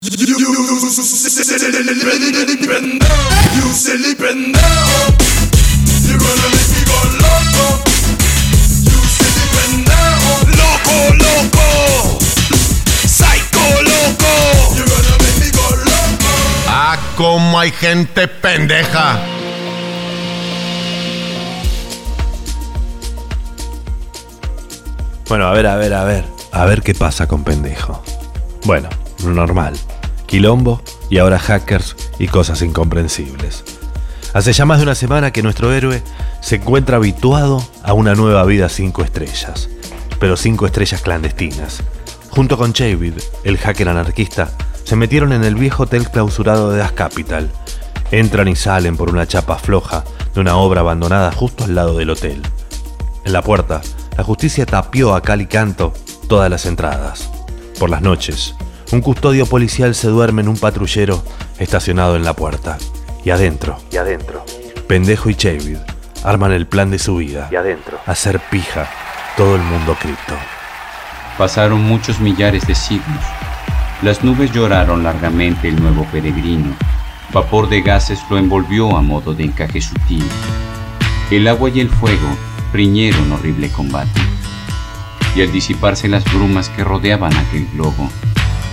Loco. Loco, loco. Loco. Ah, como hay gente pendeja. Bueno, a ver, a ver, a ver, a ver qué pasa con pendejo. Bueno, normal. Quilombo y ahora hackers y cosas incomprensibles. Hace ya más de una semana que nuestro héroe se encuentra habituado a una nueva vida cinco estrellas, pero cinco estrellas clandestinas. Junto con Chavid, el hacker anarquista, se metieron en el viejo hotel clausurado de Das Capital. Entran y salen por una chapa floja de una obra abandonada justo al lado del hotel. En la puerta, la justicia tapió a cal y canto todas las entradas. Por las noches, un custodio policial se duerme en un patrullero estacionado en la puerta. Y adentro, Y adentro, Pendejo y Chavid arman el plan de su vida. y adentro. Hacer pija todo el mundo cripto. Pasaron muchos millares de siglos. Las nubes lloraron largamente el nuevo peregrino. Vapor de gases lo envolvió a modo de encaje sutil. El agua y el fuego riñeron horrible combate. Y al disiparse las brumas que rodeaban aquel globo,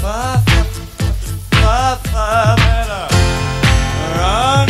Far, far, far, far better. Run.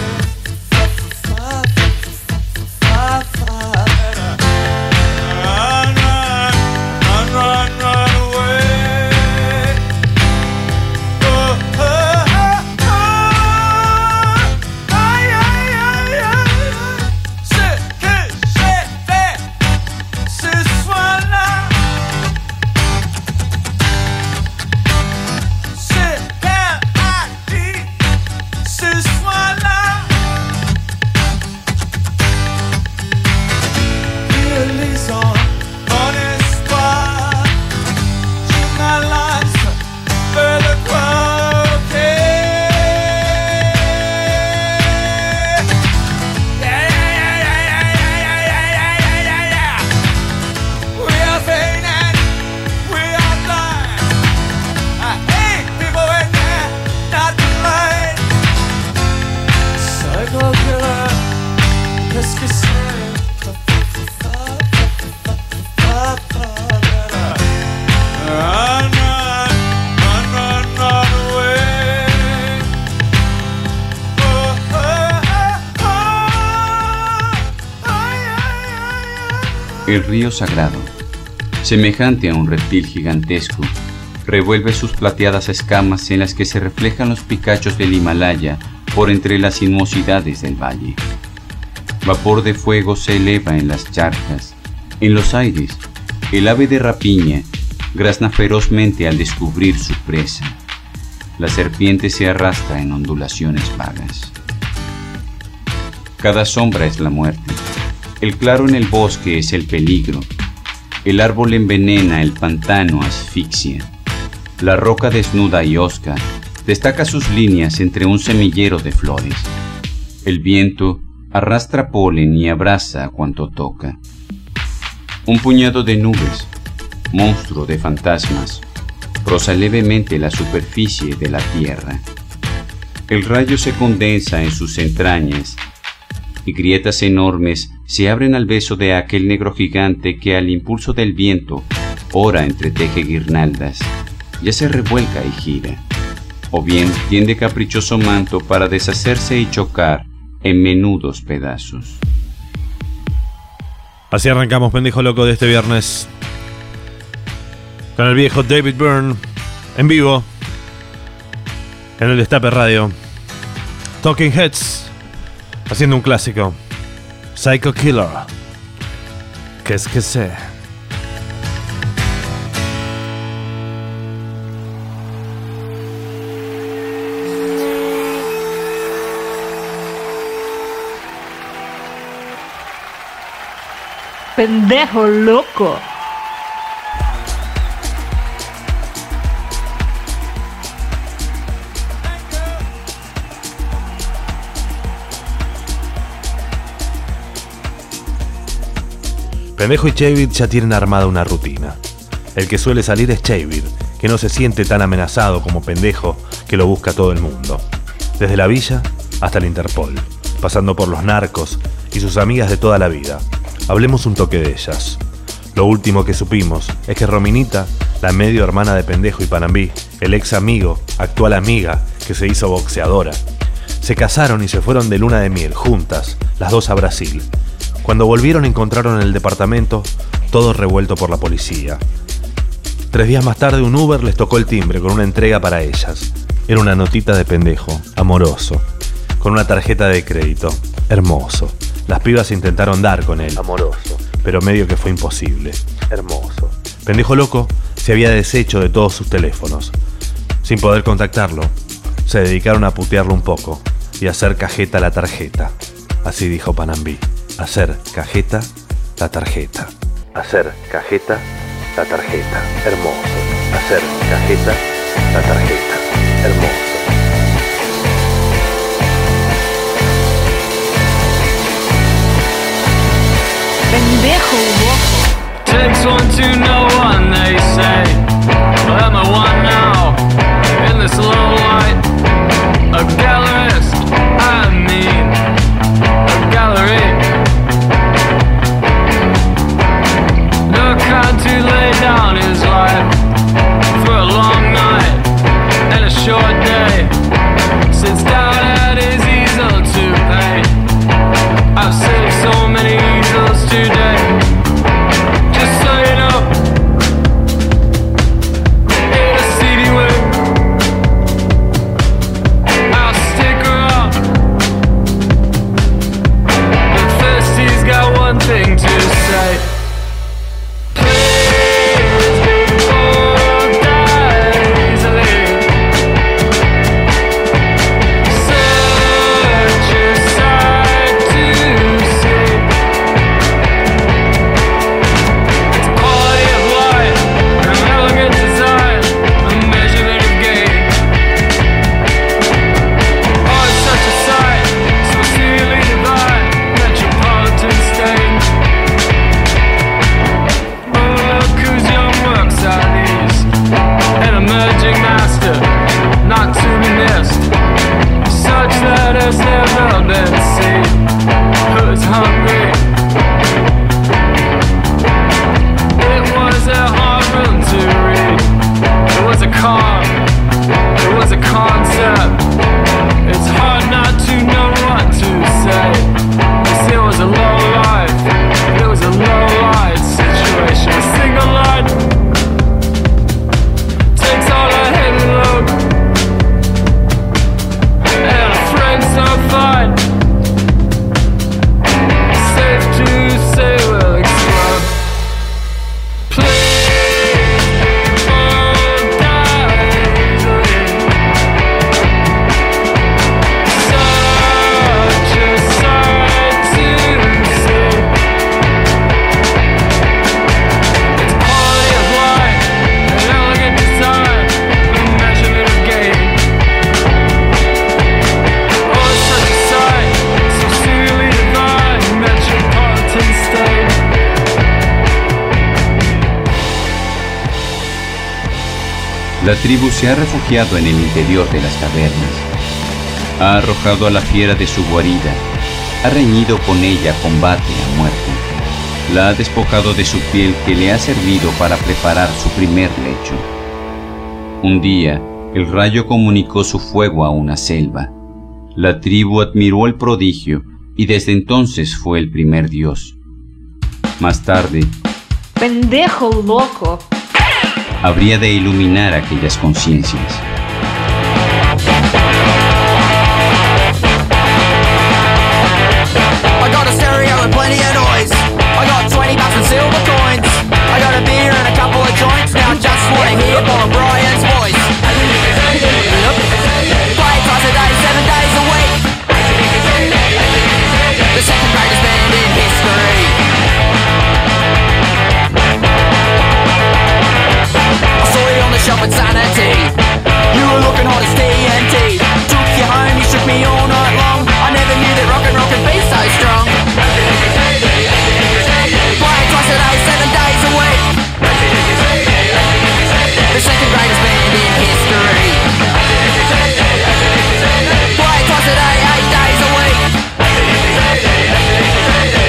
sagrado, semejante a un reptil gigantesco, revuelve sus plateadas escamas en las que se reflejan los picachos del Himalaya por entre las sinuosidades del valle. Vapor de fuego se eleva en las charcas. En los aires, el ave de rapiña grazna ferozmente al descubrir su presa. La serpiente se arrastra en ondulaciones vagas. Cada sombra es la muerte. El claro en el bosque es el peligro. El árbol envenena, el pantano asfixia. La roca desnuda y osca destaca sus líneas entre un semillero de flores. El viento arrastra polen y abraza cuanto toca. Un puñado de nubes, monstruo de fantasmas, roza levemente la superficie de la tierra. El rayo se condensa en sus entrañas y grietas enormes se abren al beso de aquel negro gigante que al impulso del viento ora entreteje guirnaldas, ya se revuelca y gira, o bien tiende caprichoso manto para deshacerse y chocar en menudos pedazos. Así arrancamos, pendejo loco, de este viernes. Con el viejo David Byrne, en vivo, en el Destape Radio. Talking Heads, haciendo un clásico. Psycho Killer. ¿Qué es que sé? pendejo loco. Pendejo y Chavit ya tienen armada una rutina. El que suele salir es Chavit, que no se siente tan amenazado como pendejo que lo busca todo el mundo. Desde la villa hasta el Interpol, pasando por los narcos y sus amigas de toda la vida. Hablemos un toque de ellas. Lo último que supimos es que Rominita, la medio hermana de Pendejo y Panambí, el ex amigo, actual amiga, que se hizo boxeadora, se casaron y se fueron de luna de miel juntas, las dos a Brasil. Cuando volvieron encontraron el departamento todo revuelto por la policía. Tres días más tarde un Uber les tocó el timbre con una entrega para ellas. Era una notita de pendejo, amoroso, con una tarjeta de crédito, hermoso. Las pibas intentaron dar con él, amoroso, pero medio que fue imposible, hermoso. Pendejo loco se había deshecho de todos sus teléfonos. Sin poder contactarlo, se dedicaron a putearlo un poco y a hacer cajeta la tarjeta. Así dijo Panambí. Hacer cajeta la tarjeta. Hacer cajeta la tarjeta. Hermoso. Hacer cajeta la tarjeta. Hermoso. Pendejo. Takes one to know one, they say. Well, am I one now? In this low light, short day. Sits down tribu se ha refugiado en el interior de las cavernas. Ha arrojado a la fiera de su guarida. Ha reñido con ella combate a muerte. La ha despojado de su piel que le ha servido para preparar su primer lecho. Un día, el rayo comunicó su fuego a una selva. La tribu admiró el prodigio y desde entonces fue el primer dios. Más tarde, Pendejo loco. Habría de iluminar aquellas conciencias. I got a stereo and plenty of noise. I got 20 bucks and silver coins. I got a beer and a couple of joints. Now just wanna hear Bob Brian's saw you on the shop at Sanity. You were looking hot as TNT. Took you home, you shook me all night long. I never knew that rock and roll could be so strong. Playing twice a day, seven days a week. The second greatest band in history. Playing twice a day, eight days a week.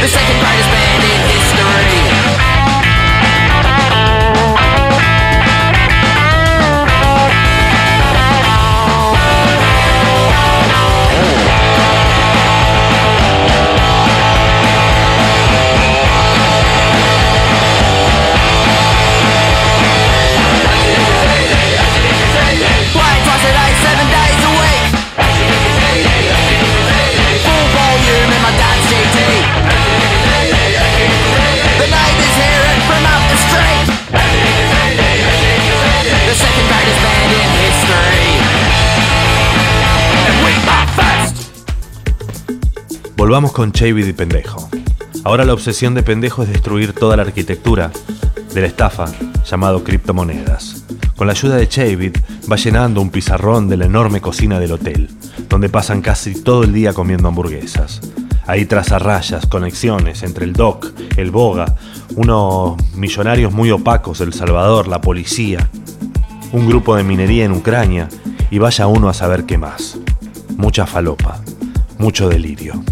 The second Volvamos con Chavid y Pendejo. Ahora la obsesión de Pendejo es destruir toda la arquitectura de la estafa llamado criptomonedas. Con la ayuda de Chavid va llenando un pizarrón de la enorme cocina del hotel, donde pasan casi todo el día comiendo hamburguesas. Ahí traza rayas, conexiones entre el DOC, el BOGA, unos millonarios muy opacos del Salvador, la policía, un grupo de minería en Ucrania y vaya uno a saber qué más. Mucha falopa, mucho delirio.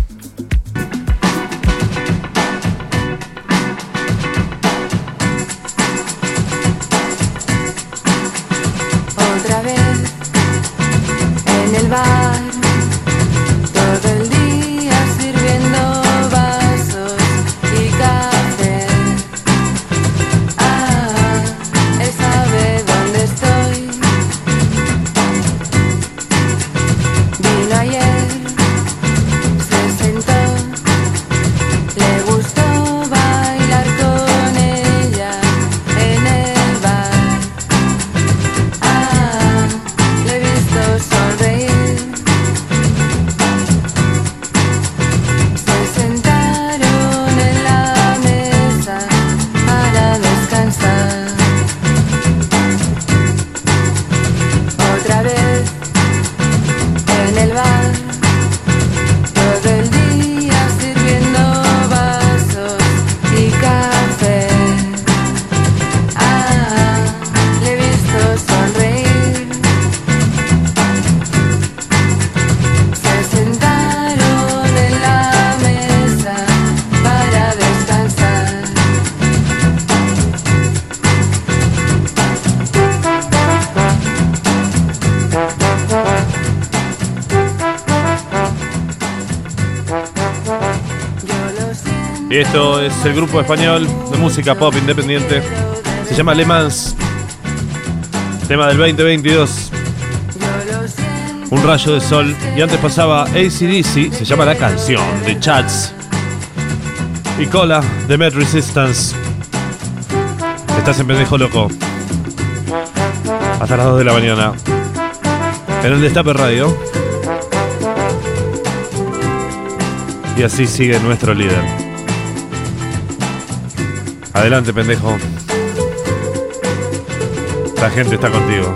Esto es el grupo español de música pop independiente. Se llama Le Mans. Tema del 2022. Yo lo siento. Un rayo de sol. Y antes pasaba ACDC. Se llama la canción de Chats. Y Cola de Med Resistance. Estás en pendejo loco. Hasta las 2 de la mañana. En el Destape Radio. Y así sigue nuestro líder. Adelante, pendejo. La gente está contigo.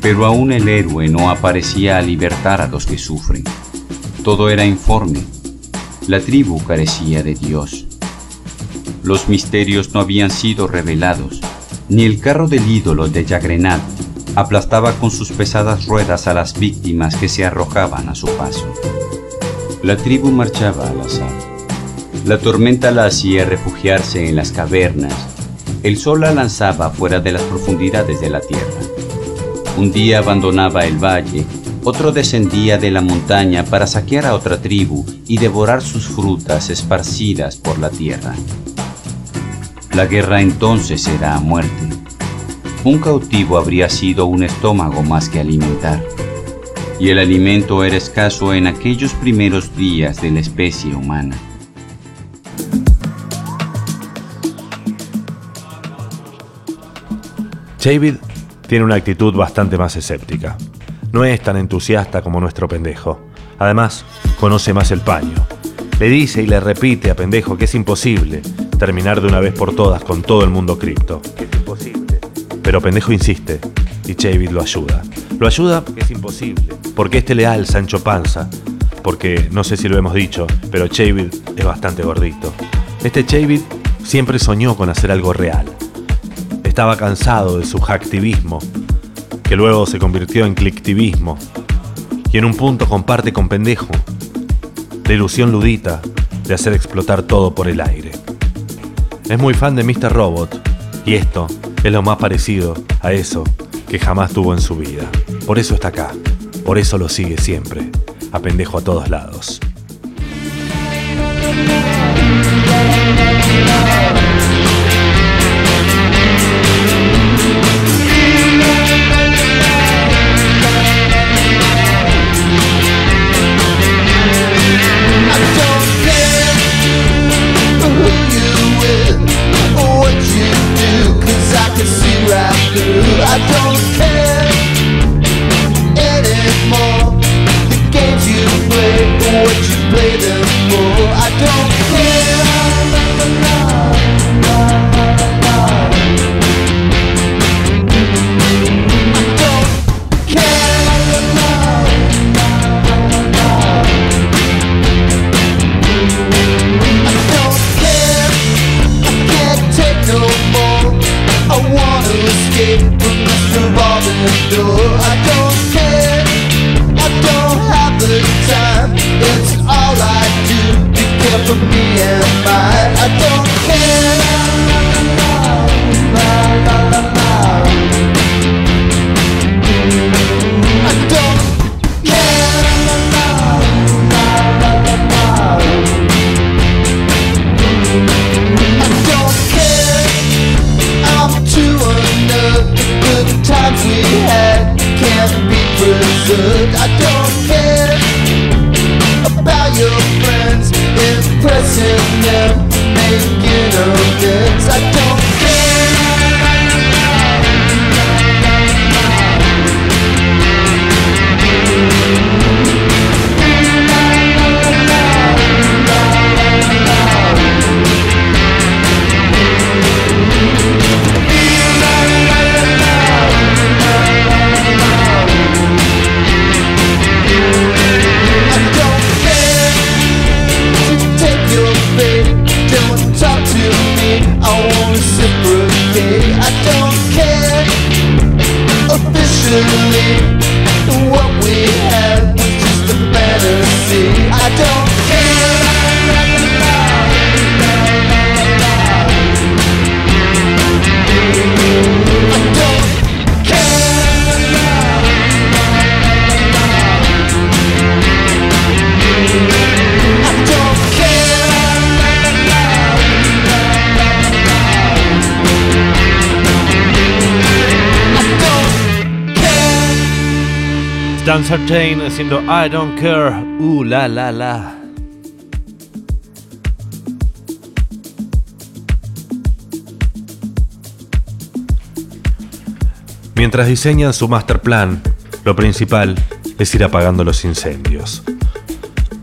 Pero aún el héroe no aparecía a libertar a los que sufren. Todo era informe. La tribu carecía de Dios. Los misterios no habían sido revelados, ni el carro del ídolo de Jagrenat aplastaba con sus pesadas ruedas a las víctimas que se arrojaban a su paso. La tribu marchaba al azar. La tormenta la hacía refugiarse en las cavernas. El sol la lanzaba fuera de las profundidades de la tierra. Un día abandonaba el valle, otro descendía de la montaña para saquear a otra tribu y devorar sus frutas esparcidas por la tierra. La guerra entonces era a muerte. Un cautivo habría sido un estómago más que alimentar. Y el alimento era escaso en aquellos primeros días de la especie humana. David tiene una actitud bastante más escéptica. No es tan entusiasta como nuestro pendejo. Además, conoce más el paño. Le dice y le repite a pendejo que es imposible terminar de una vez por todas con todo el mundo cripto. Que es imposible. Pero pendejo insiste y David lo ayuda. Lo ayuda es imposible. Porque este leal Sancho Panza. Porque no sé si lo hemos dicho, pero David es bastante gordito. Este David siempre soñó con hacer algo real. Estaba cansado de su hacktivismo, que luego se convirtió en clicktivismo, y en un punto comparte con pendejo la ilusión ludita de hacer explotar todo por el aire. Es muy fan de Mr. Robot, y esto es lo más parecido a eso que jamás tuvo en su vida. Por eso está acá, por eso lo sigue siempre, a pendejo a todos lados. Dancer Jane haciendo I don't care, uh la la la. Mientras diseñan su master plan, lo principal es ir apagando los incendios.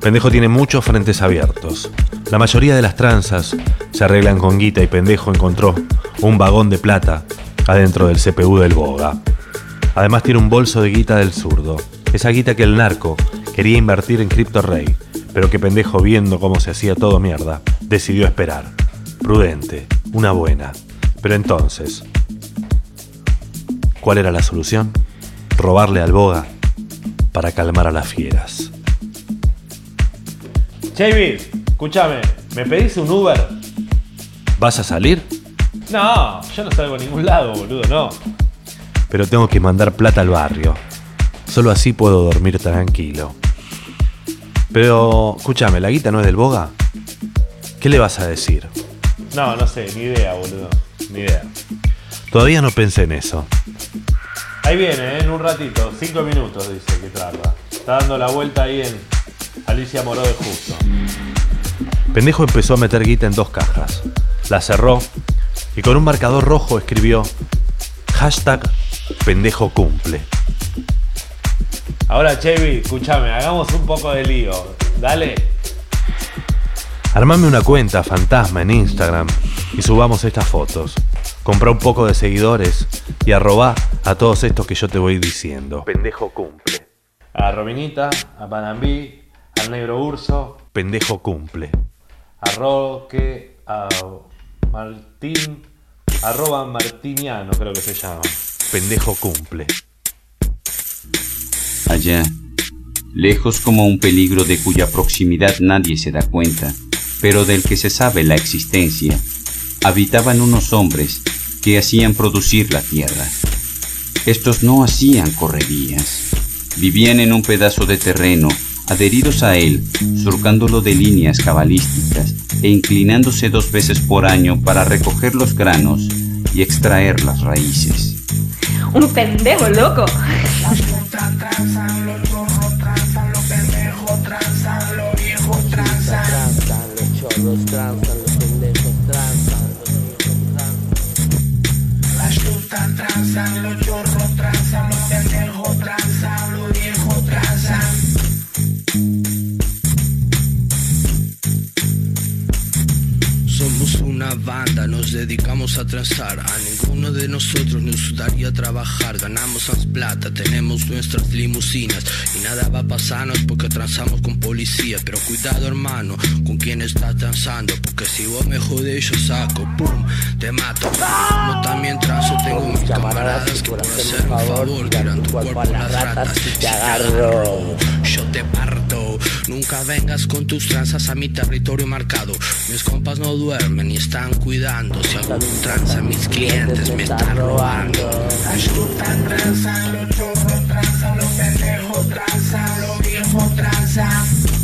Pendejo tiene muchos frentes abiertos. La mayoría de las tranzas se arreglan con guita y Pendejo encontró un vagón de plata adentro del CPU del Boga. Además tiene un bolso de guita del zurdo. Esa guita que el narco quería invertir en Crypto Rey, pero que Pendejo viendo cómo se hacía todo mierda, decidió esperar. prudente, una buena. Pero entonces, ¿cuál era la solución? Robarle al boga para calmar a las fieras. David, escúchame, ¿me pedís un Uber? ¿Vas a salir? No, yo no salgo a ningún lado, boludo, no. Pero tengo que mandar plata al barrio. Solo así puedo dormir tranquilo. Pero, escúchame, ¿la guita no es del boga? ¿Qué le vas a decir? No, no sé, ni idea, boludo. Ni idea. Todavía no pensé en eso. Ahí viene, ¿eh? en un ratito, cinco minutos dice que tarda. Está dando la vuelta ahí en Alicia Moró de Justo. Pendejo empezó a meter guita en dos cajas. La cerró y con un marcador rojo escribió hashtag pendejo cumple. Ahora, Chevy, escúchame, hagamos un poco de lío. Dale. Armame una cuenta fantasma en Instagram y subamos estas fotos. Compra un poco de seguidores y arroba a todos estos que yo te voy diciendo. Pendejo cumple. A Robinita, a Panambí, al negro urso. Pendejo cumple. A Roque, a Martín, arroba Martiniano creo que se llama. Pendejo cumple. Allá, lejos como un peligro de cuya proximidad nadie se da cuenta, pero del que se sabe la existencia, habitaban unos hombres que hacían producir la tierra. Estos no hacían correrías, vivían en un pedazo de terreno, adheridos a él, surcándolo de líneas cabalísticas e inclinándose dos veces por año para recoger los granos y extraer las raíces. Un pendejo loco. Somos banda, nos dedicamos a transar. A ninguno de nosotros nos gustaría trabajar. Ganamos más plata, tenemos nuestras limusinas. Y nada va a pasarnos porque transamos con policía. Pero cuidado, hermano, con quién estás transando. Porque si vos me jodés, yo saco, pum, te mato. Camaradas que por hacer un favor tiran tu cuerpo a las ratas. Si te agarro, yo te parto. Nunca vengas con tus tranzas a mi territorio marcado. Mis compas no duermen y están cuidando. Si hago un tranza, mis clientes me están robando. Astutan, tranzan, los chorros tranzan, los pendejos tranzan, los viejos tranzan.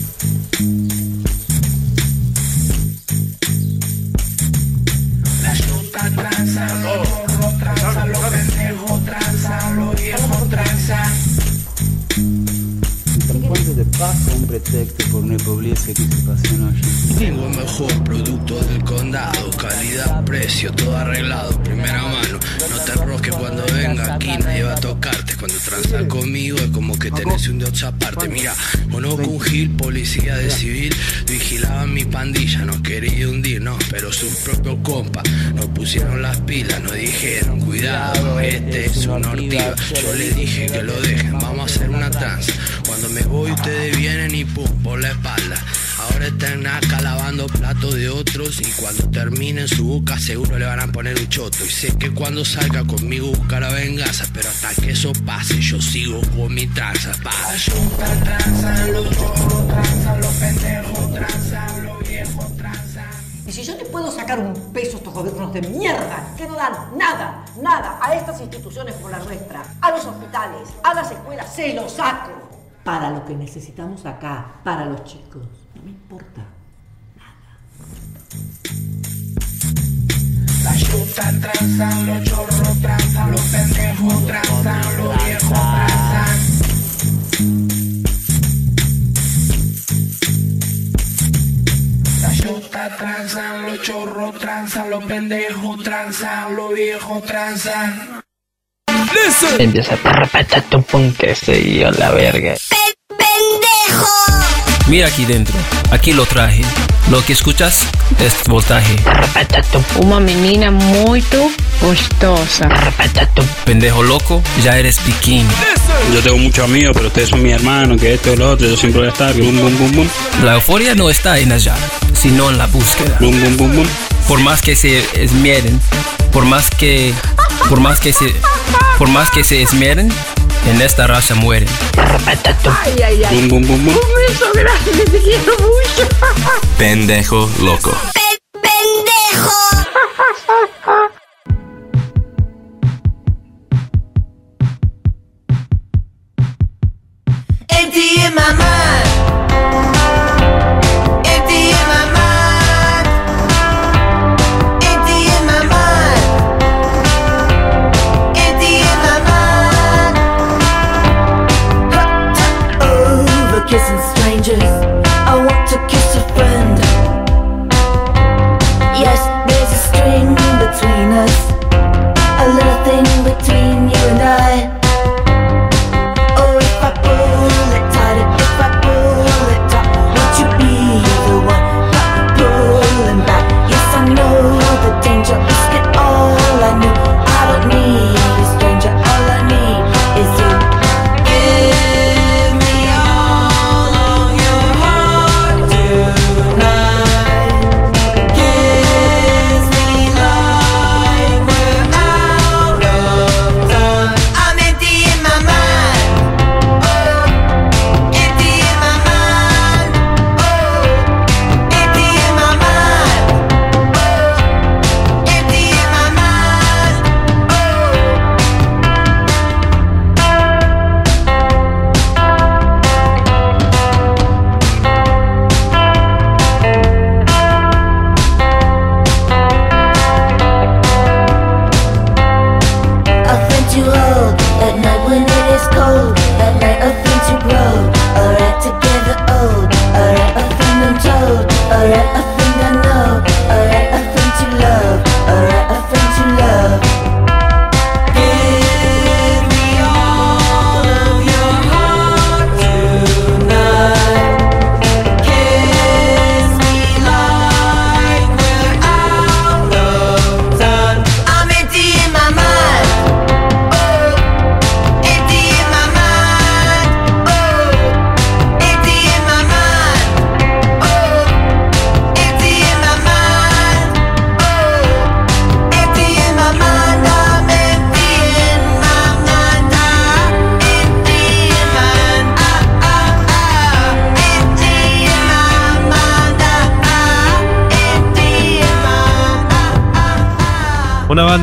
Un pretexto por una ipoblese que se pasó allí. Tengo el mejor producto del condado, calidad, precio, todo arreglado, primera mano. No te enrosques cuando venga aquí, nadie va a tocarte. Cuando transas conmigo es como que tenés un dios aparte. Mira, conozco un gil, policía de civil, vigilaban mi pandilla, no quería hundir, no, pero sus propios compas nos pusieron las pilas, nos dijeron, cuidado, este es una ortiga. Yo le dije que lo dejen, vamos a hacer una tranza. Cuando me voy ustedes vienen y pum, por la espalda. Ahora están acá lavando platos de otros y cuando terminen su boca seguro le van a poner un choto. Y sé que cuando salga conmigo buscará venganza, pero hasta que eso pase yo sigo con mi tranza. Pa. Y si yo le puedo sacar un peso a estos gobiernos de mierda que no dan nada, nada a estas instituciones como la nuestra, a los hospitales, a las escuelas, se lo saco. Para lo que necesitamos acá, para los chicos. No me importa. La chuta tranzan, los chorros tranzan, los pendejos tranzan, los viejos tranzan. La chuta tranzan, los chorros tranzan, los pendejos tranzan, los viejos tranzan. Empieza a tu punque y yo la verga. Mira aquí dentro, aquí lo traje. Lo que escuchas es voltaje. Uma menina muito gostosa. Pendejo loco, ya eres bikini. Yo tengo muchos amigos, pero ustedes son mi hermano, que esto y lo otro, yo siempre voy a estar, bum, bum, bum, bum. La euforia no está en allá, sino en la búsqueda. Bum, bum, bum, bum. por más que se esmeren, por más que, por más que se, por más que se esmeren, en esta raza mueren. Ay, ay, ay. Bum, bum, bum, bum. Un beso grande, te quiero mucho. Pendejo loco. Empty in my mind.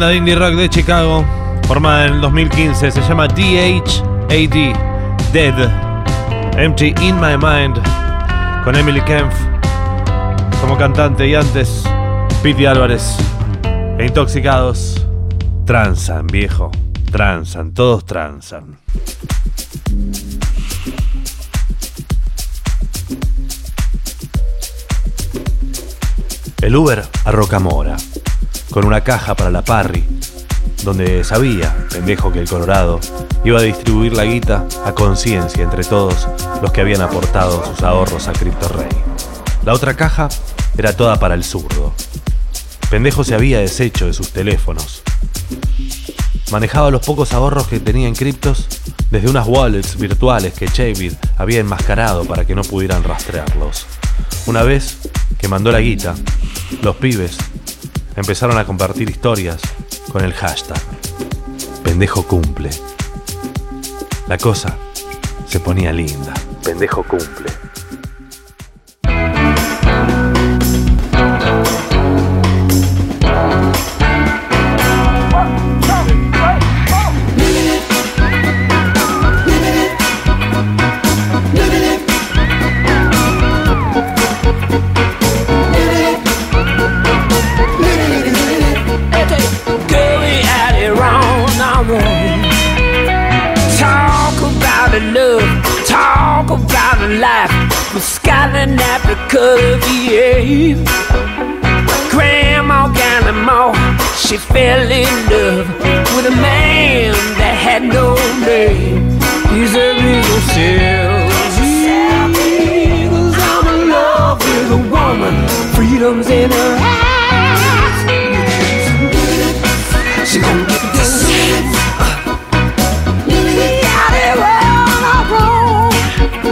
Banda de indie rock de Chicago, formada en el 2015, se llama DHAD, Dead, Empty in My Mind, con Emily Kempf como cantante y antes Pete Álvarez. E intoxicados, transan, viejo, transan, todos transan. El Uber a Rocamora, con una caja para la Parry, donde sabía, pendejo que el Colorado, iba a distribuir la guita a conciencia entre todos los que habían aportado sus ahorros a Crypto Rey. La otra caja era toda para el zurdo. Pendejo se había deshecho de sus teléfonos. Manejaba los pocos ahorros que tenía en criptos desde unas wallets virtuales que Chavid había enmascarado para que no pudieran rastrearlos. Una vez que mandó la guita, los pibes empezaron a compartir historias con el hashtag Pendejo cumple. La cosa se ponía linda. Pendejo cumple. She fell in love with a man that had no name. He's a real sales. Cause I'm in love with a woman, freedom's in her eyes. She gon' get this.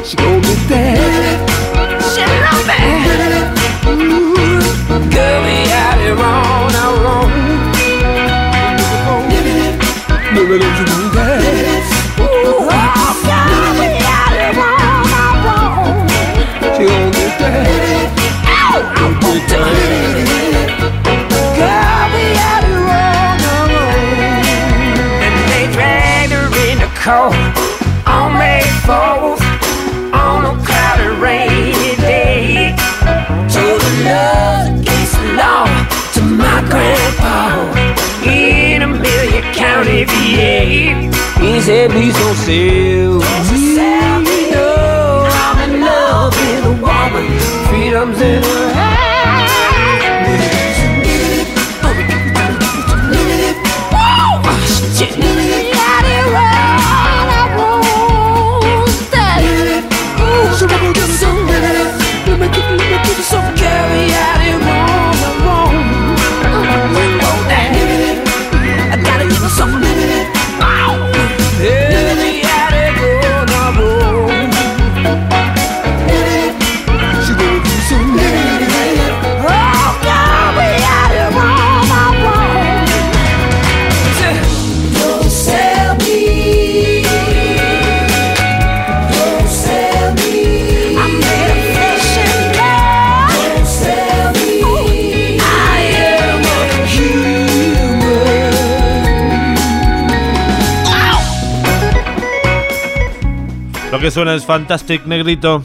She gon' get that. Lo que suena es Fantastic Negrito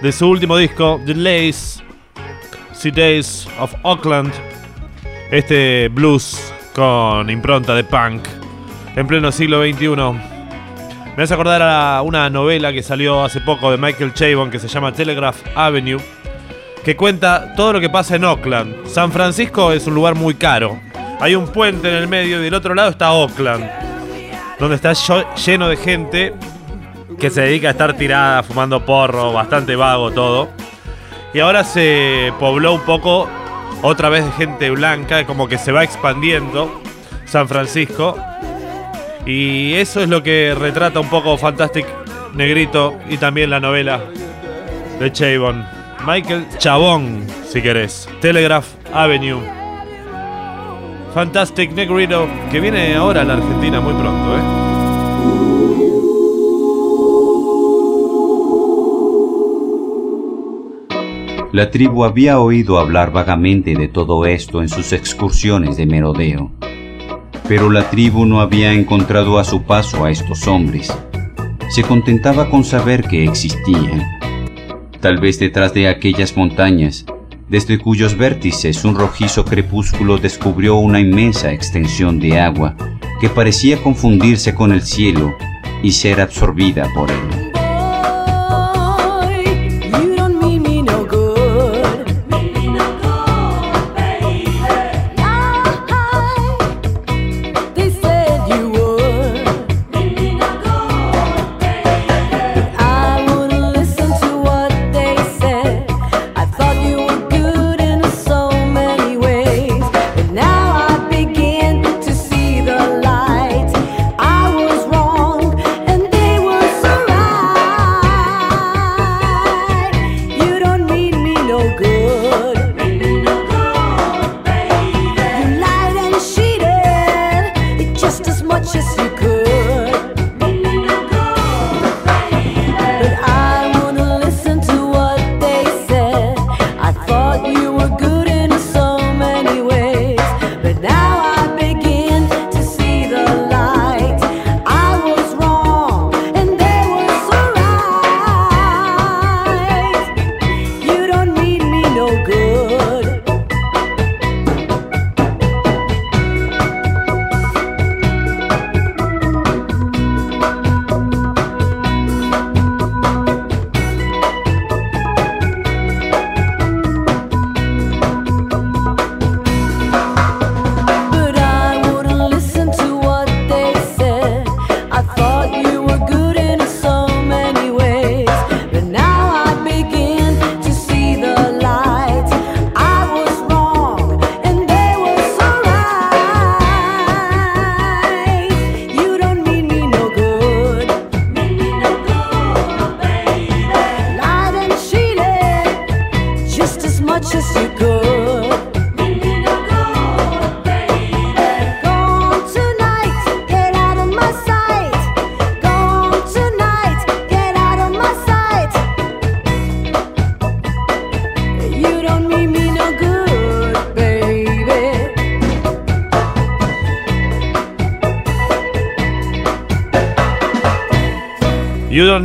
de su último disco, The Lace, Days of Auckland. Este blues con impronta de punk en pleno siglo XXI. Me hace acordar a una novela que salió hace poco de Michael Chabon que se llama Telegraph Avenue, que cuenta todo lo que pasa en Auckland. San Francisco es un lugar muy caro. Hay un puente en el medio y del otro lado está Auckland, donde está lleno de gente que se dedica a estar tirada, fumando porro, bastante vago todo. Y ahora se pobló un poco otra vez de gente blanca, como que se va expandiendo San Francisco. Y eso es lo que retrata un poco Fantastic Negrito y también la novela de Chabon. Michael Chabón, si querés. Telegraph Avenue. Fantastic Negrito, que viene ahora a la Argentina muy pronto, ¿eh? La tribu había oído hablar vagamente de todo esto en sus excursiones de merodeo, pero la tribu no había encontrado a su paso a estos hombres. Se contentaba con saber que existían. Tal vez detrás de aquellas montañas, desde cuyos vértices un rojizo crepúsculo descubrió una inmensa extensión de agua que parecía confundirse con el cielo y ser absorbida por él.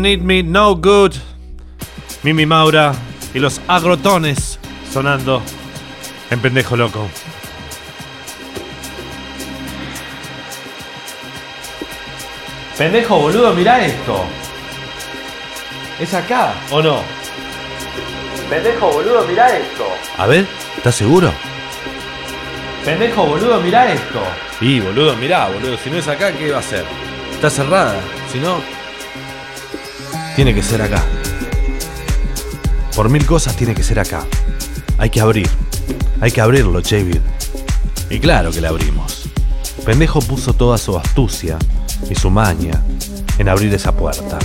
Need Me No Good. Mimi Maura y los agrotones sonando en pendejo loco. Pendejo boludo, mirá esto. ¿Es acá o no? Pendejo boludo, mirá esto. A ver, ¿estás seguro? Pendejo boludo, mirá esto. Y boludo, mirá, boludo. Si no es acá, ¿qué va a ser? Está cerrada. Si no, tiene que ser acá. Por mil cosas tiene que ser acá. Hay que abrir. Hay que abrirlo, David. Y claro que la abrimos. Pendejo puso toda su astucia y su maña en abrir esa puerta,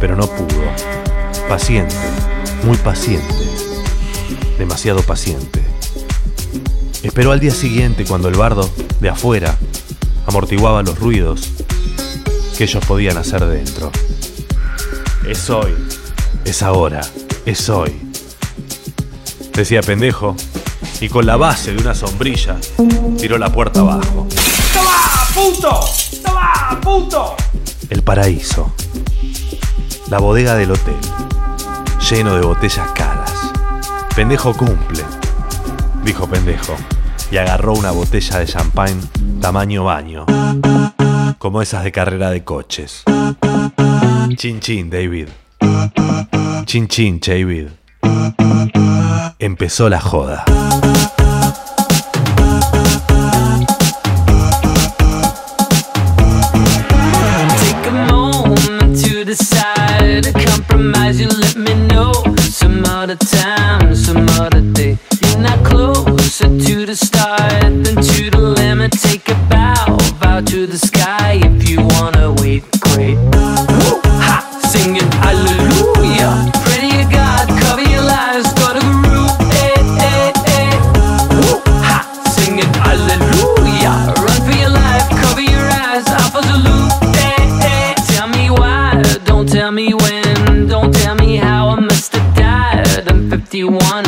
pero no pudo. Paciente, muy paciente, demasiado paciente. Esperó al día siguiente cuando el bardo de afuera amortiguaba los ruidos que ellos podían hacer dentro. Es hoy, es ahora, es hoy. Decía pendejo, y con la base de una sombrilla tiró la puerta abajo. ¡Toma, puto! ¡Toma, puto! El paraíso. La bodega del hotel. Lleno de botellas caras. Pendejo cumple, dijo pendejo. Y agarró una botella de champagne tamaño baño. Como esas de carrera de coches. Chin chin, David. Chin chin, David. Empezó la joda. Compromise. You let me know some other time, some other day. You're not closer to the start than to the limit. Take a bow, bow to the sky if you wanna wait. Great. you want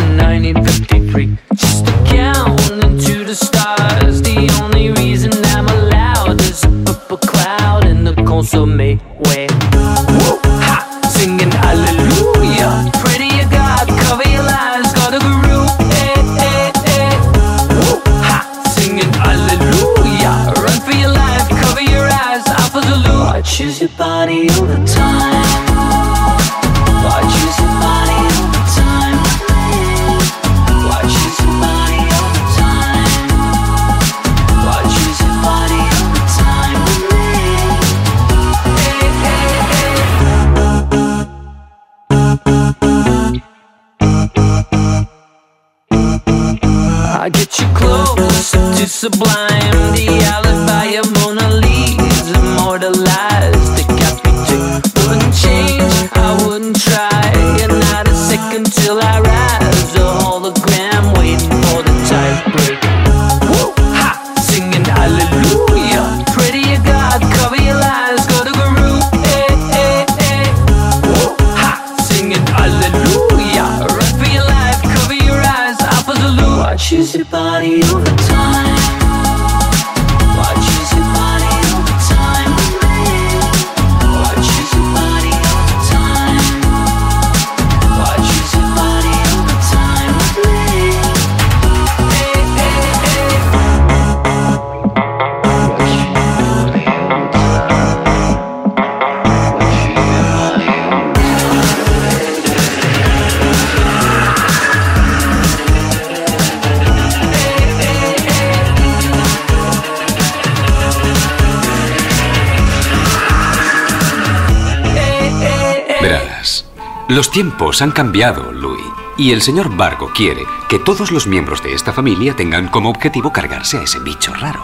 los tiempos han cambiado, Louis. Y el señor Vargo quiere que todos los miembros de esta familia tengan como objetivo cargarse a ese bicho raro.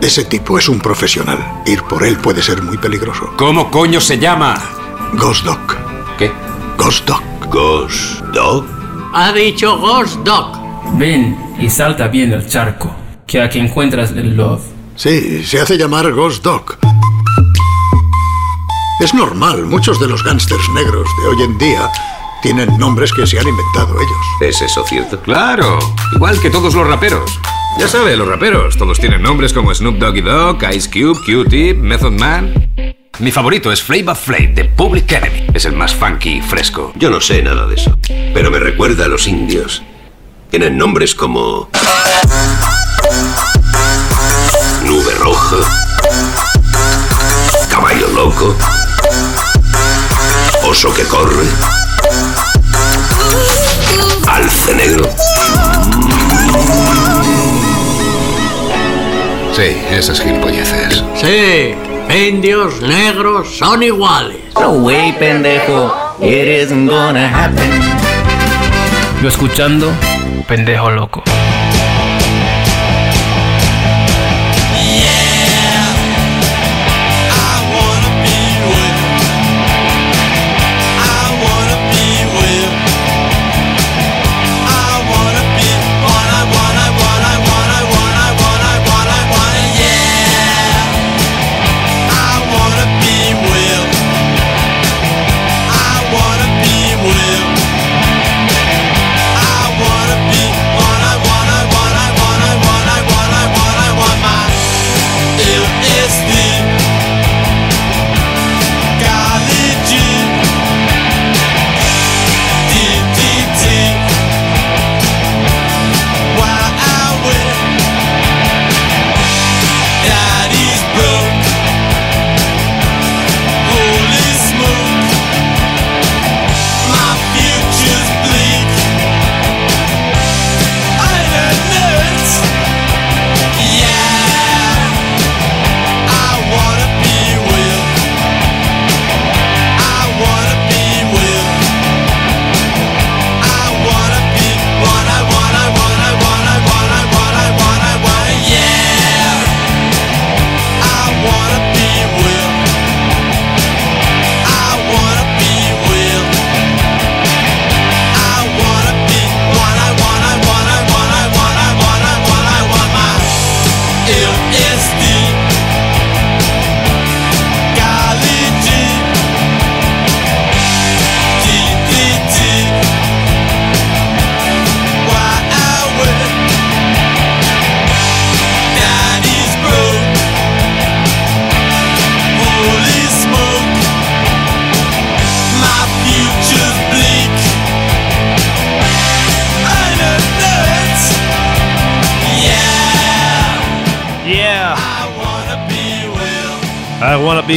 Ese tipo es un profesional. Ir por él puede ser muy peligroso. ¿Cómo coño se llama? Ghost Dog. ¿Qué? Ghost Dog. Ghost Dog. Ha dicho Ghost Dog. Ven y salta bien el charco, que aquí encuentras el love. Sí, se hace llamar Ghost Dog. Es normal, muchos de los gángsters negros de hoy en día tienen nombres que se han inventado ellos. ¿Es eso cierto? Claro, igual que todos los raperos. Ya sabe, los raperos, todos tienen nombres como Snoop Doggy Dogg, Ice Cube, Q-Tip, Method Man. Mi favorito es Flavor Flav de Public Enemy. Es el más funky y fresco. Yo no sé nada de eso, pero me recuerda a los indios. Tienen nombres como... Nube Roja. Caballo Loco. Oso que corre. Alce Negro. Sí, esas gilipolleces. Sí, indios, negros, son iguales. No way, pendejo. It isn't gonna happen. Yo escuchando, pendejo loco.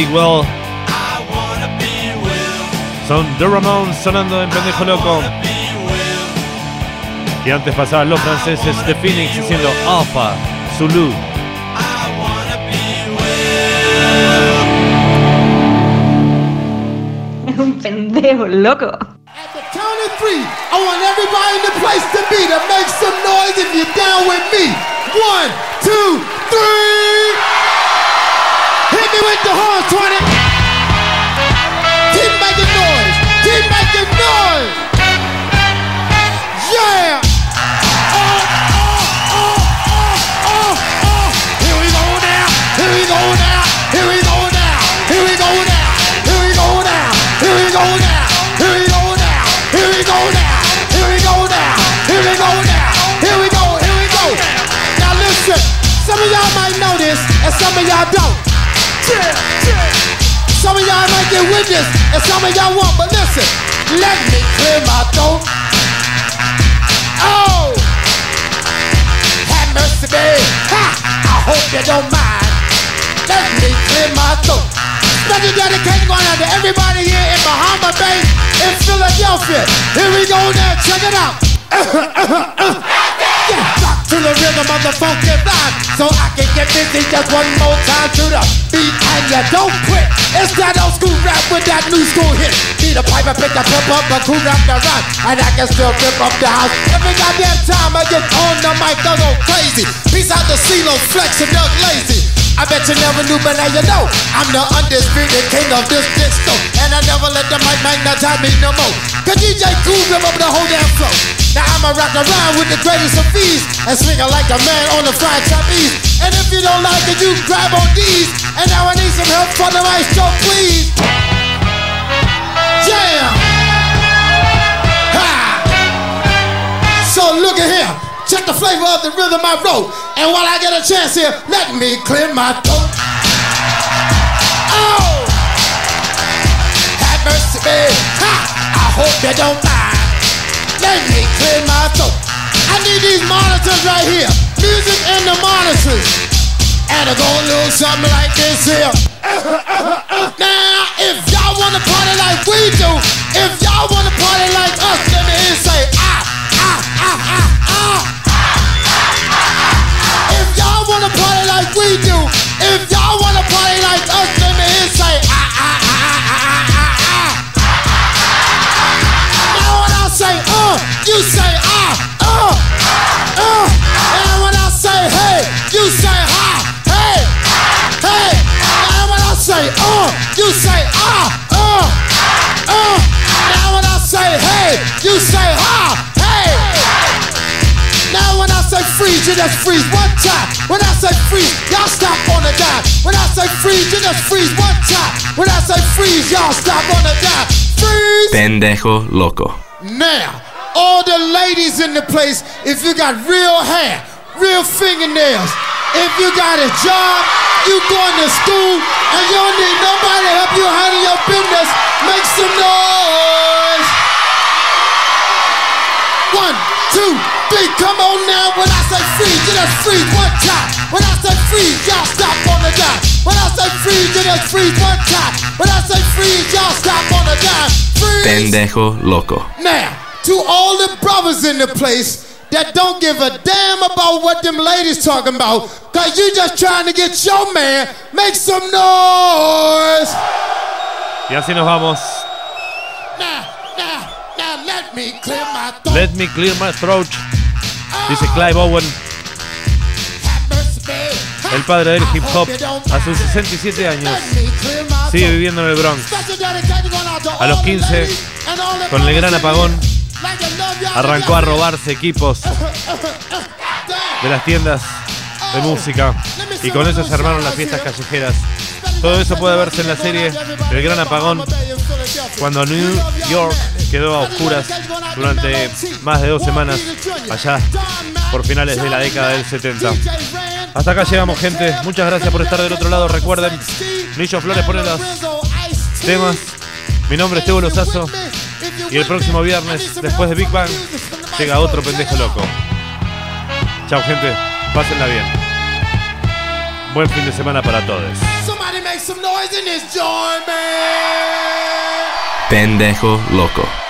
I wanna be well. Son The Ramones sonando en Pendejo Loco. Y antes pasaban los franceses The Phoenix diciendo Alpha, Zulu. Es un pendejo loco. Count of three. I want everybody in the place to be to make some noise if you're down with me. One, two, three. Me with the horn, 20. Keep making noise. Keep making noise. Yeah. Oh, oh, oh, oh, oh, oh. Here we go now. Here we go now. Here we go now. Here we go now. Here we go now. Here we go now. Here we go now. Here we go now. Here we go now. Here we go now. Here we go. Here we go. Now listen. Some of y'all might know this, and some of y'all don't. Some of y'all might get witness, and some of y'all won't. But listen, let me clear my throat. Oh, have mercy, babe. Ha! I hope you don't mind. Let me clear my throat. Special dedication going out to everybody here in Bahama Bay, in Philadelphia. Here we go now, check it out. Yeah, to the rhythm of the funky vibe, so I can get busy just one more time to the beat, and you don't quit. It's that old school rap with that new school hit. Need a pipe, I pick a pump up, a cool rap the rhyme, and I can still rip up the house. Every goddamn time I get on the mic, I go crazy. Peace out to CeeLo, Flex, and Doug Lazy. I bet you never knew, but now you know I'm the undisputed king of this disco, and I never let the mic magnetize me no more. Cause DJ Cool rip up the whole damn flow. Now I'ma rock around with the greatest of these and swing like a man on the fried trapeze. And if you don't like it, you grab on these. And now I need some help from the right, show, please. Jam! Ha! So look at here. Check the flavor of the rhythm I wrote. And while I get a chance here, let me clear my throat. Oh! Have mercy, babe. Ha! I hope you don't die. Let me clear my throat. I need these monitors right here. Music and the monitors. And it go a little something like this here. now, if y'all wanna party like we do, if y'all wanna party like us, let me hear say ah, ah, ah, ah, ah. If y'all wanna party like we do, if just freeze one time. When I say freeze, y'all stop on the dime. When I say freeze, you just freeze one time. When I say freeze, y'all stop on the dime. Freeze. Pendejo loco. Now, all the ladies in the place, if you got real hair, real fingernails, if you got a job, you going to school, and you don't need nobody to help you handle your business, make some noise. One, two, three, come on now. When I say freeze, you just freeze one time. When I say freeze, y'all stop on the dime. When I say freeze, you just freeze one time. When I say freeze, y'all stop on the dime. Freeze. Pendejo loco. Now, to all the brothers in the place that don't give a damn about what them ladies talking about, cause you just trying to get your man, make some noise. Y así nos vamos. Let me clear my throat. Dice Clive Owen, el padre del hip hop, a sus 67 años. Sigue viviendo en el Bronx. A los 15, con el gran apagón, arrancó a robarse equipos de las tiendas de música y con eso se armaron las fiestas callejeras. Todo eso puede verse en la serie El Gran Apagón, cuando New York quedó a oscuras durante más de dos semanas, allá por finales de la década del 70. Hasta acá llegamos, gente. Muchas gracias por estar del otro lado. Recuerden, Nillo Flores pone los temas. Mi nombre es Tebo Lozazo. Y el próximo viernes, después de Big Bang, llega otro pendejo loco. Chao, gente. Pásenla bien. Buen fin de semana para todos. Pendejo loco.